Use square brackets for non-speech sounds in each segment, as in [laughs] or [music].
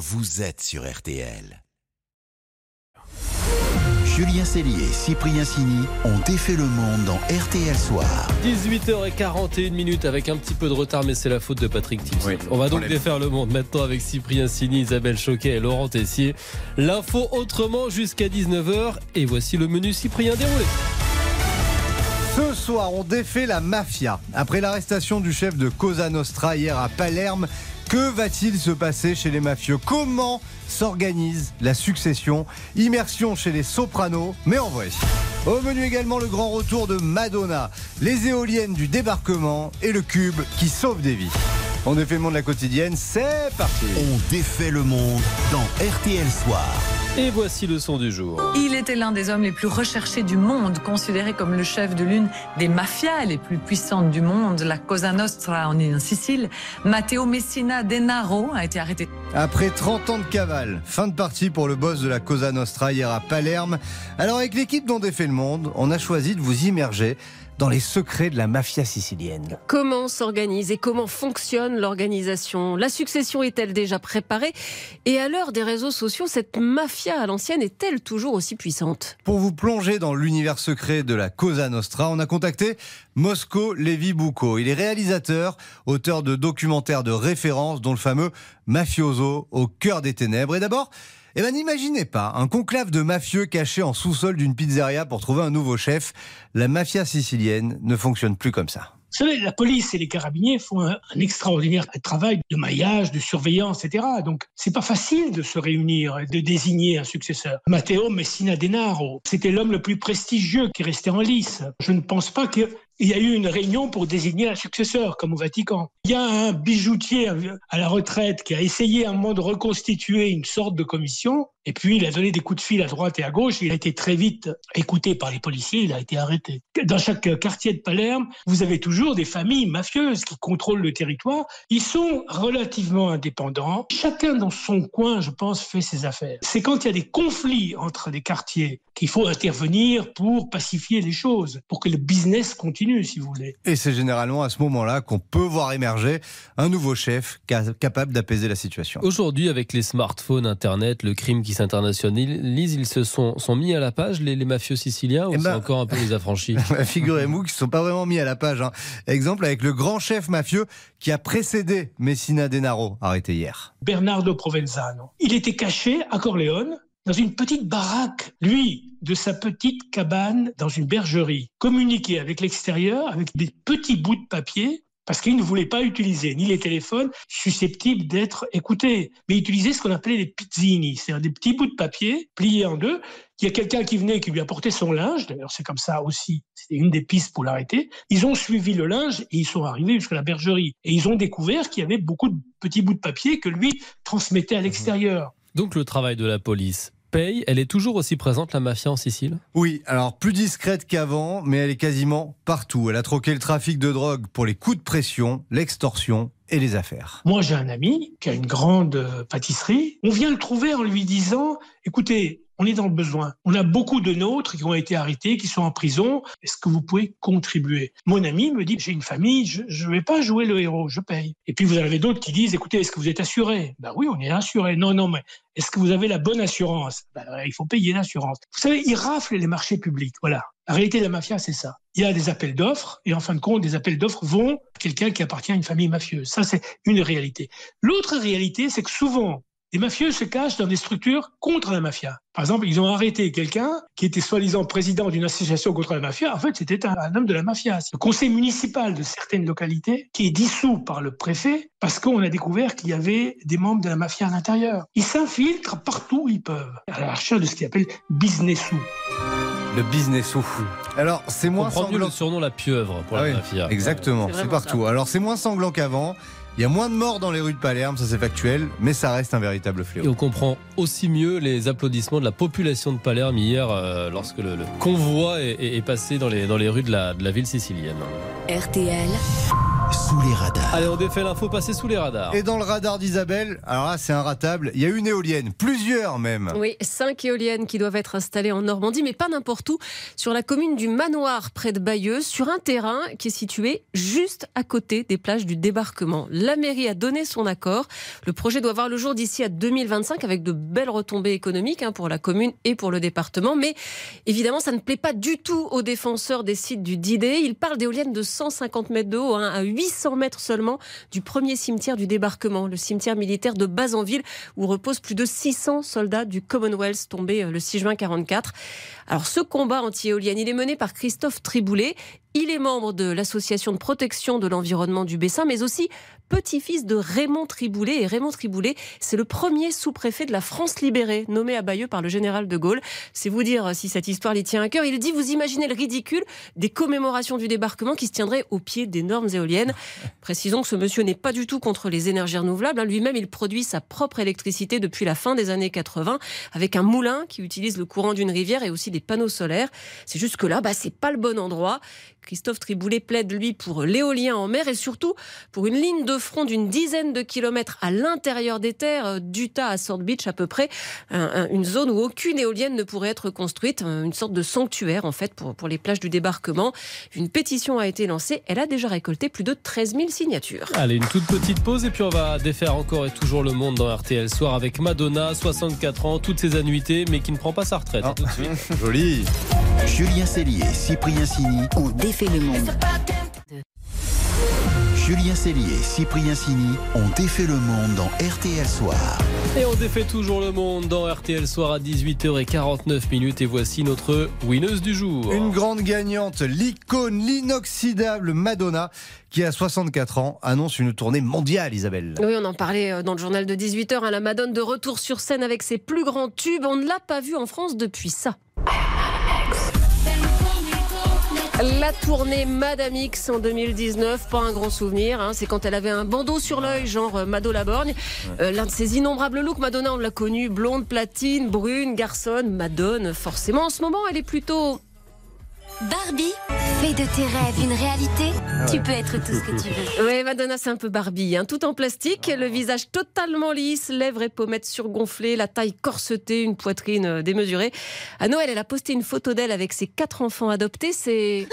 vous êtes sur RTL. Julien Cellier et Cyprien Sini ont défait le monde dans RTL Soir. 18h41 minutes avec un petit peu de retard, mais c'est la faute de Patrick Timson. On va donc défaire le monde maintenant avec Cyprien Sini, Isabelle Choquet et Laurent Tessier. L'info autrement jusqu'à 19h. Et voici le menu Cyprien déroulé. Ce soir, on défait la mafia. Après l'arrestation du chef de Cosa Nostra hier à Palerme, que va-t-il se passer chez les mafieux? Comment s'organise la succession? Immersion chez les sopranos, mais en vrai. Au menu également le grand retour de Madonna, les éoliennes du débarquement et le cube qui sauve des vies. On défait le monde de la quotidienne, c'est parti On défait le monde dans RTL Soir. Et voici le son du jour. Il était l'un des hommes les plus recherchés du monde, considéré comme le chef de l'une des mafias les plus puissantes du monde, la Cosa Nostra en Sicile. Matteo Messina Denaro a été arrêté. Après 30 ans de cavale, fin de partie pour le boss de la Cosa Nostra hier à Palerme. Alors avec l'équipe dont défait le monde, on a choisi de vous immerger dans les secrets de la mafia sicilienne. Comment s'organise et comment fonctionne l'organisation? La succession est-elle déjà préparée? Et à l'heure des réseaux sociaux, cette mafia à l'ancienne est-elle toujours aussi puissante? Pour vous plonger dans l'univers secret de la Cosa Nostra, on a contacté Mosco Levi Bucco. Il est réalisateur, auteur de documentaires de référence, dont le fameux Mafioso au cœur des ténèbres. Et d'abord, eh ben, n'imaginez pas un conclave de mafieux caché en sous-sol d'une pizzeria pour trouver un nouveau chef. La mafia sicilienne ne fonctionne plus comme ça. Vous savez, la police et les carabiniers font un, un extraordinaire travail de maillage, de surveillance, etc. Donc, c'est pas facile de se réunir et de désigner un successeur. Matteo Messina Denaro, c'était l'homme le plus prestigieux qui restait en lice. Je ne pense pas que il y a eu une réunion pour désigner un successeur, comme au Vatican. Il y a un bijoutier à la retraite qui a essayé à un moment de reconstituer une sorte de commission, et puis il a donné des coups de fil à droite et à gauche. Il a été très vite écouté par les policiers, il a été arrêté. Dans chaque quartier de Palerme, vous avez toujours des familles mafieuses qui contrôlent le territoire. Ils sont relativement indépendants. Chacun dans son coin, je pense, fait ses affaires. C'est quand il y a des conflits entre des quartiers qu'il faut intervenir pour pacifier les choses, pour que le business continue, si vous voulez. Et c'est généralement à ce moment-là qu'on peut voir émerger un nouveau chef capable d'apaiser la situation. Aujourd'hui, avec les smartphones, Internet, le crime qui s'internationalise, ils se sont, sont mis à la page, les, les mafieux siciliens, ou c'est ben- encore un peu les affranchis? [laughs] Figurez-vous qu'ils ne sont pas vraiment mis à la page. hein. Exemple avec le grand chef mafieux qui a précédé Messina Denaro, arrêté hier. Bernardo Provenzano. Il était caché à Corleone, dans une petite baraque, lui, de sa petite cabane dans une bergerie, communiquer avec l'extérieur avec des petits bouts de papier parce qu'il ne voulait pas utiliser ni les téléphones susceptibles d'être écoutés, mais il utilisait ce qu'on appelait les pizzini, c'est-à-dire des petits bouts de papier pliés en deux. Il y a quelqu'un qui venait qui lui apportait son linge, d'ailleurs c'est comme ça aussi, c'était une des pistes pour l'arrêter. Ils ont suivi le linge et ils sont arrivés jusqu'à la bergerie. Et ils ont découvert qu'il y avait beaucoup de petits bouts de papier que lui transmettait à l'extérieur. Donc le travail de la police paye. Elle est toujours aussi présente, la mafia en Sicile? Oui, alors plus discrète qu'avant, mais elle est quasiment partout. Elle a troqué le trafic de drogue pour les coups de pression, l'extorsion et les affaires. Moi, j'ai un ami qui a une grande euh, pâtisserie. On vient le trouver en lui disant, écoutez, on est dans le besoin. On a beaucoup de nôtres qui ont été arrêtés, qui sont en prison. Est-ce que vous pouvez contribuer? Mon ami me dit, j'ai une famille, je ne vais pas jouer le héros, je paye. Et puis vous avez d'autres qui disent, écoutez, est-ce que vous êtes assuré? Ben oui, on est assuré. Non, non, mais est-ce que vous avez la bonne assurance? Ben, Il faut payer l'assurance. Vous savez, ils raflent les marchés publics. Voilà. La réalité de la mafia, c'est ça. Il y a des appels d'offres, et en fin de compte, des appels d'offres vont à quelqu'un qui appartient à une famille mafieuse. Ça, c'est une réalité. L'autre réalité, c'est que souvent, les mafieux se cachent dans des structures contre la mafia. Par exemple, ils ont arrêté quelqu'un qui était soi-disant président d'une association contre la mafia. En fait, c'était un, homme de la mafia. Le conseil municipal de certaines localités qui est dissous par le préfet parce qu'on a découvert qu'il y avait des membres de la mafia à l'intérieur. Ils s'infiltrent partout où ils peuvent, à la recherche de ce qu'ils appellent business sous. Le business au fou. Alors, c'est On moins prend mieux sanglant. le surnom la pieuvre pour Ah la oui, mafia. Exactement, C'est partout. Alors, c'est moins sanglant qu'avant. Il y a moins de morts dans les rues de Palerme, ça c'est factuel, mais ça reste un véritable Et fléau. on comprend aussi mieux les applaudissements de la population de Palerme hier euh, lorsque le, le convoi est, est- est passé dans les, dans les rues de la, de la ville sicilienne. RTL, sous les radars. Allez, on défait l'info passée sous les radars. Et dans le radar d'Isabelle, alors là, c'est un ratable. Il y a une éolienne, plusieurs même. Oui, cinq éoliennes qui doivent être installées en Normandie, mais pas n'importe où. Sur la commune du Manoir, près de Bayeux, sur un terrain qui est situé juste à côté des plages du débarquement. La mairie a donné son accord. Le projet doit voir le jour d'ici à 2025 avec de belles retombées économiques hein, pour la commune et pour le département. Mais évidemment, ça ne plaît pas du tout aux défenseurs des sites du Didet. Ils parlent d'éoliennes de 150 mètres de haut, hein, à 800 mètres seulement du premier cimetière du débarquement, le cimetière militaire de Bazanville, où reposent plus de 600 soldats du Commonwealth tombés euh, le 6 juin 44. Alors ce combat anti-éolienne, il est mené par Christophe Triboulet. Il est membre de l'association de protection de l'environnement du Bessin, mais aussi petit-fils de Raymond Triboulet. Et Raymond Triboulet, c'est le premier sous-préfet de la France libérée, nommé à Bayeux par le général de Gaulle. C'est vous dire si cette histoire lui tient à cœur. Il dit, vous imaginez le ridicule des commémorations du débarquement qui se tiendraient au pied d'énormes éoliennes. [laughs] Précisons que ce monsieur n'est pas du tout contre les énergies renouvelables. Lui-même, il produit sa propre électricité depuis la fin des années 80 avec un moulin qui utilise le courant d'une rivière et aussi des panneaux solaires. C'est juste que là, bah, c'est pas le bon endroit. Christophe Triboulet plaide, lui, pour l'éolien en mer et surtout pour une ligne de front d'une dizaine de kilomètres à l'intérieur des terres, euh, d'Utah à Sword Beach à peu près, une zone où aucune éolienne ne pourrait être construite, une sorte de sanctuaire en fait pour, pour les plages du débarquement. Une pétition a été lancée, elle a déjà récolté plus de 13 000 signatures. Allez, une toute petite pause et puis on va défaire encore et toujours le monde dans RTL Soir avec Madonna, 64 ans, toutes ses annuités, mais qui ne prend pas sa retraite. Ah. [laughs] Joli. Julien Cellier, Cyprien Sini ont défait le monde. Julien Cellier et Cyprien Sini ont défait le monde dans RTL Soir. Et on défait toujours le monde dans RTL Soir à 18h49 minutes et voici notre winneuse du jour. Une grande gagnante, l'icône, l'inoxydable Madonna, qui a 64 ans, annonce une tournée mondiale, Isabelle. Oui, on en parlait euh, dans le journal de 18h, à la Madone de retour sur scène avec ses plus grands tubes. On ne l'a pas vue en France depuis ça. La tournée Madame X en 2019, pas un grand souvenir. Hein. C'est quand elle avait un bandeau sur l'œil, genre euh, Mado Laborgne. Euh, L'un de ses innombrables looks, Madonna, on l'a connue, blonde, platine, brune, garçonne, Madone. Forcément, en ce moment, elle est plutôt Barbie, fais de tes rêves une réalité. Tu peux être tout ce que tu veux. Oui, Madonna, c'est un peu Barbie. hein. Tout en plastique, le visage totalement lisse, lèvres et pommettes surgonflées, la taille corsetée, une poitrine euh, démesurée. À Noël, elle a posté une photo d'elle avec ses quatre enfants adoptés. C'est.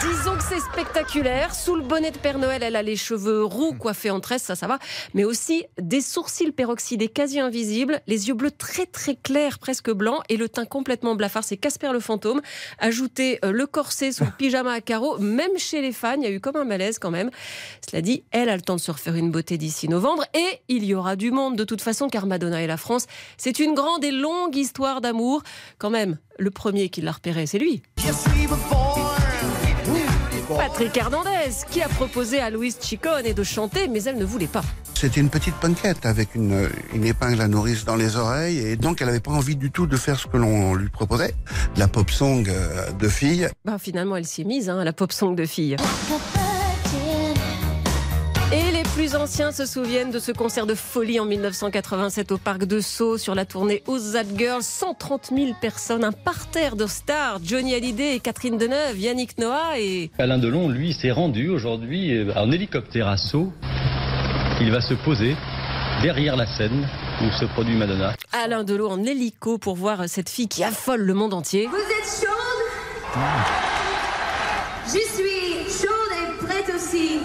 Disons que c'est spectaculaire. Sous le bonnet de Père Noël, elle a les cheveux roux coiffés en tresse, ça, ça va. Mais aussi des sourcils peroxydés quasi invisibles, les yeux bleus très très clairs, presque blancs, et le teint complètement blafard. C'est Casper le fantôme. Ajoutez euh, le corset sous [laughs] le pyjama à carreaux. Même chez les fans, il y a eu comme un malaise quand même. Cela dit, elle a le temps de se refaire une beauté d'ici novembre. Et il y aura du monde de toute façon, car Madonna et la France, c'est une grande et longue histoire d'amour. Quand même, le premier qui l'a repéré, c'est lui. Patrick Hernandez, qui a proposé à Louise Chicone de chanter, mais elle ne voulait pas. C'était une petite punkette avec une, une épingle à nourrice dans les oreilles et donc elle n'avait pas envie du tout de faire ce que l'on lui proposait, la pop song euh, de fille. Ben, finalement, elle s'y est mise, hein, la pop song de fille. Plus anciens se souviennent de ce concert de folie en 1987 au Parc de Sceaux sur la tournée Who's That Girl 130 000 personnes, un parterre de stars, Johnny Hallyday et Catherine Deneuve, Yannick Noah et... Alain Delon, lui, s'est rendu aujourd'hui euh, en hélicoptère à Sceaux. Il va se poser derrière la scène où se produit Madonna. Alain Delon en hélico pour voir cette fille qui affole le monde entier. Vous êtes chaude? J'y suis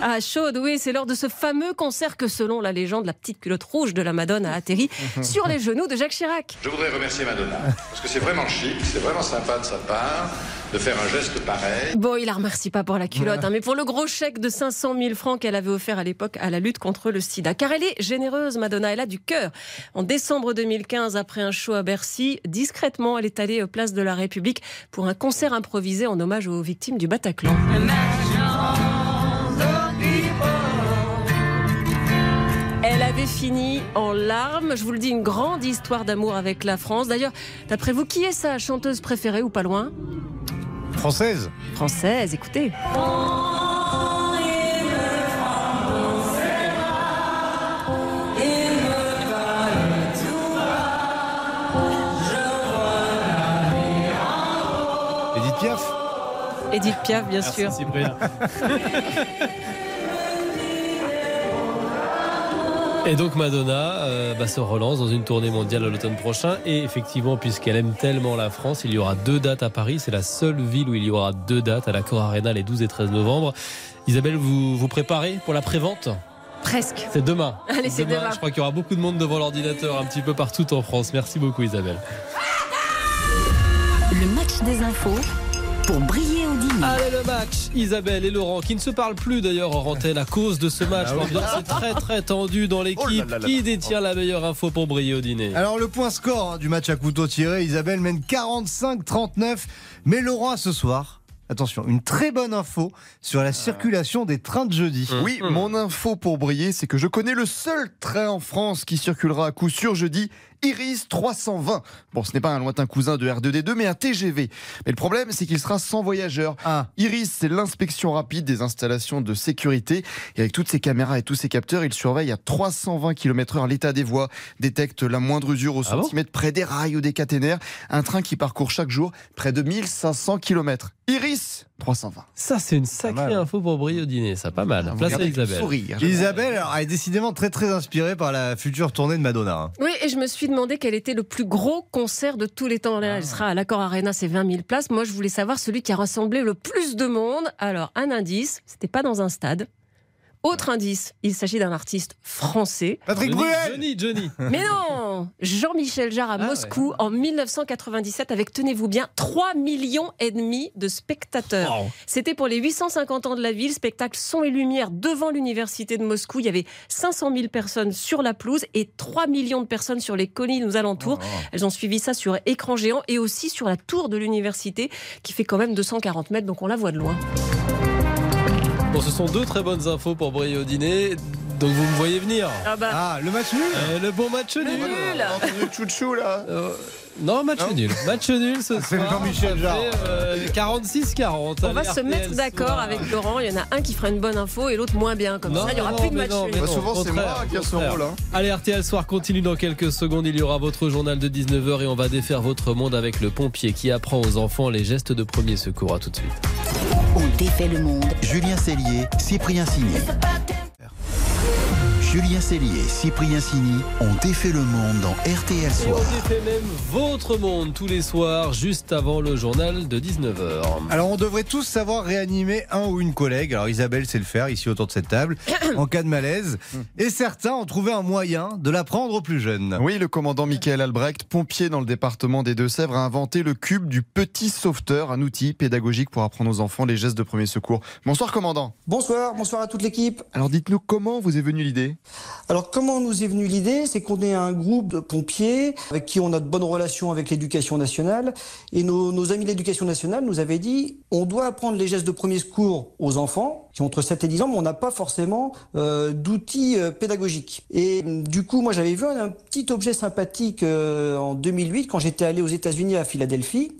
aussi. Ah, chaude, oui, c'est lors de ce fameux concert que, selon la légende, la petite culotte rouge de la Madone a atterri [laughs] sur les genoux de Jacques Chirac. Je voudrais remercier Madonna, parce que c'est vraiment chic, c'est vraiment sympa de sa part de faire un geste pareil. Bon, il la remercie pas pour la culotte, hein, mais pour le gros chèque de 500 000 francs qu'elle avait offert à l'époque à la lutte contre le sida. Car elle est généreuse, Madonna, elle a du cœur. En décembre 2015, après un show à Bercy, discrètement, elle est allée place de la République pour un concert improvisé en hommage aux victimes du Bataclan. Fini en larmes. Je vous le dis, une grande histoire d'amour avec la France. D'ailleurs, d'après vous, qui est sa chanteuse préférée ou pas loin? Française Française, écoutez. Edith Piaf Edith Piaf, bien sûr. [laughs] Et donc Madonna euh, bah, se relance dans une tournée mondiale à l'automne prochain. Et effectivement, puisqu'elle aime tellement la France, il y aura deux dates à Paris. C'est la seule ville où il y aura deux dates à la Cor Arena les 12 et 13 novembre. Isabelle, vous vous préparez pour la prévente? Presque. C'est demain. [laughs] Allez, c'est demain. Je crois qu'il y aura beaucoup de monde devant l'ordinateur un petit peu partout en France. Merci beaucoup Isabelle. Le match des infos pour briller. Allez le match, Isabelle et Laurent qui ne se parlent plus d'ailleurs en antenne à cause de ce match. Ah oui. L'ambiance est très très tendue dans l'équipe. Oh là Qui détient la meilleure info pour briller au dîner? Alors le point score hein, du match à couteau tiré, Isabelle mène 45-39, mais Laurent ce soir, attention, une très bonne info sur la circulation des trains de jeudi. Oui, mon info pour briller, c'est que je connais le seul train en France qui circulera à coup sûr jeudi. Iris 320. Bon, ce n'est pas un lointain cousin de R2D2, mais un TGV. Mais le problème, c'est qu'il sera sans voyageurs. Iris, c'est l'inspection rapide des installations de sécurité. Et avec toutes ces caméras et tous ces capteurs, il surveille à 320 km/h l'état des voies, détecte la moindre usure au Ah bon centimètre près des rails ou des caténaires. Un train qui parcourt chaque jour près de 1500 km. Iris 320. Ça, c'est une sacrée info pour briller au dîner. Ça, pas mal. Place à Isabelle. sourire. Isabelle alors, elle est décidément très très inspirée par la future tournée de Madonna. hein. Oui, et je me suis demandé quel était le plus gros concert de tous les temps. Là, elle sera à l'Accord Arena, c'est 20 000 places. Moi, je voulais savoir celui qui a rassemblé le plus de monde. Alors, un indice, c'était pas dans un stade. Autre indice, il s'agit d'un artiste français. Patrick Johnny, Bruel Johnny, Johnny. [laughs] Mais non Jean-Michel Jarre à Ah Moscou en 1997 avec, tenez-vous bien, 3 millions et demi de spectateurs. Wow. C'était pour les 850 ans de la ville, spectacle son et lumière devant l'université de Moscou. Il y avait 500 000 personnes sur la pelouse et 3 millions de personnes sur les collines aux alentours. Elles ont suivi ça sur écran géant et aussi sur la tour de l'université qui fait quand même 240 mètres, donc on la voit de loin. Bon, ce sont deux très bonnes infos pour briller au dîner. Donc vous me voyez venir. Ah bah, Ah, le match nul Euh, le bon match nul. nul Chouchou là. Euh, non, match nul. Match nul ce C'est soir. Jarre. euh, 46-40. On Allez, va se RTL mettre d'accord soir. avec Laurent. Il y en a un qui fera une bonne info et l'autre moins bien. Comme Non, ça, il n'y aura non, plus de match non, nul. mais Bah, souvent, c'est moi qui ai au ce rôle, hein. Allez, RTL Soir continue dans quelques secondes. Il y aura votre journal de 19h et on va défaire votre monde avec le pompier qui apprend aux enfants les gestes de premier secours. À tout de suite. On défait le monde. Julien Cellier, Cyprien Signé. Julien Cellier et Cyprien Sini ont défait le monde dans RTL Et Soir. on défait même votre monde tous les soirs, juste avant le journal de 19h. Alors on devrait tous savoir réanimer un ou une collègue. Alors Isabelle sait le faire ici autour de cette table [coughs] en cas de malaise. Et certains ont trouvé un moyen de l'apprendre aux plus jeunes. Oui, le commandant Michael Albrecht, pompier dans le département des Deux-Sèvres, a inventé le cube du petit sauveteur, un outil pédagogique pour apprendre aux enfants les gestes de premier secours. Bonsoir, commandant. Bonsoir, bonsoir à toute l'équipe. Alors dites-nous comment vous est venue l'idée? Alors comment nous est venue l'idée? C'est qu'on est un groupe de pompiers avec qui on a de bonnes relations avec l'éducation nationale et nos, amis de l'éducation nationale nous avaient dit on doit apprendre les gestes de premier secours aux enfants qui ont entre 7 et 10 ans mais on n'a pas forcément euh, d'outils euh, pédagogiques. Et du coup moi j'avais vu un, petit objet sympathique euh, en 2008 quand j'étais allé aux États-Unis à Philadelphie.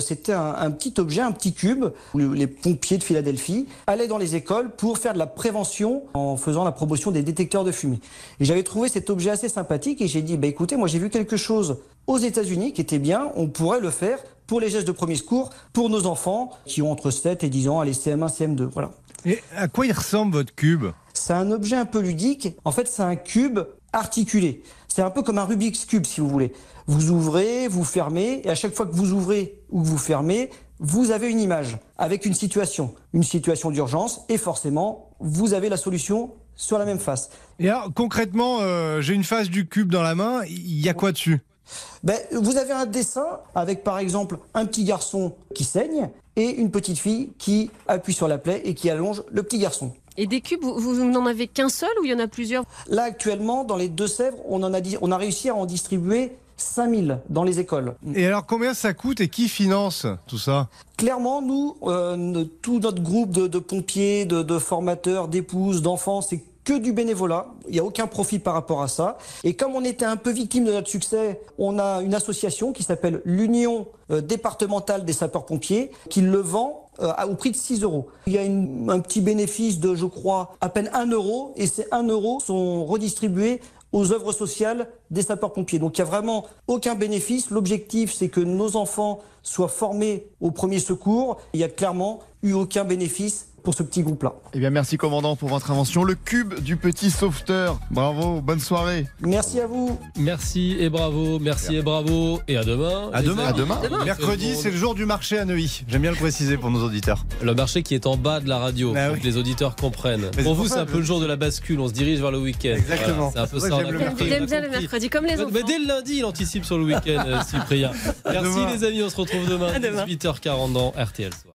C'était un, un petit objet, un petit cube où le- les pompiers de Philadelphie allaient dans les écoles pour faire de la prévention en faisant la promotion des détecteurs de fumée. Et j'avais trouvé cet objet assez sympathique et j'ai dit, bah écoutez, moi j'ai vu quelque chose aux États-Unis qui était bien, on pourrait le faire pour les gestes de premier secours pour nos enfants qui ont entre 7 et 10 ans, allez CM1, CM2, voilà. Et à quoi il ressemble votre cube? C'est un objet un peu ludique. En fait, c'est un cube articulé. C'est un peu comme un Rubik's Cube, si vous voulez. Vous ouvrez, vous fermez, et à chaque fois que vous ouvrez ou que vous fermez, vous avez une image avec une situation, une situation d'urgence, et forcément, vous avez la solution sur la même face. Et alors concrètement, euh, j'ai une face du cube dans la main. Il y a quoi dessus? Ben, vous avez un dessin avec par exemple un petit garçon qui saigne et une petite fille qui appuie sur la plaie et qui allonge le petit garçon. Et des cubes, vous, vous n'en avez qu'un seul ou il y en a plusieurs? Là actuellement, dans les Deux-Sèvres, on, en a, dit- on a réussi à en distribuer 5000 dans les écoles. Et alors combien ça coûte et qui finance tout ça? Clairement, nous, euh, tout notre groupe de, de pompiers, de, de formateurs, d'épouses, d'enfants, c'est que du bénévolat. Il n'y a aucun profit par rapport à ça. Et comme on était un peu victime de notre succès, on a une association qui s'appelle l'Union euh, départementale des sapeurs-pompiers qui le vend euh, au prix de 6 euros. Il y a une- un petit bénéfice de, je crois, à peine 1 euro et ces 1 euro sont redistribués aux œuvres sociales des sapeurs-pompiers. Donc il n'y a vraiment aucun bénéfice. L'objectif, c'est que nos enfants soient formés au premier secours. Il n'y a clairement eu aucun bénéfice pour ce petit groupe-là. Eh bien, merci commandant pour votre invention. Le cube du petit sauveteur. Bravo, bonne soirée. Merci à vous. Merci et bravo, merci et bravo. Et à demain. À demain. À demain. Mercredi, c'est le jour du marché à Neuilly. J'aime bien le préciser pour nos auditeurs. Le marché qui est en bas de la radio, Ah pour oui. que les auditeurs comprennent. pour vous, c'est un peu le jour de la bascule. On se dirige vers le week-end. Exactement. Voilà, c'est un peu ça. j'aime bien le mercredi, comme les Mais enfants. dès le lundi, il anticipe sur le week-end, euh, Cyprien. Merci les amis, on se retrouve demain, À demain. 18h40 dans RTL Soir.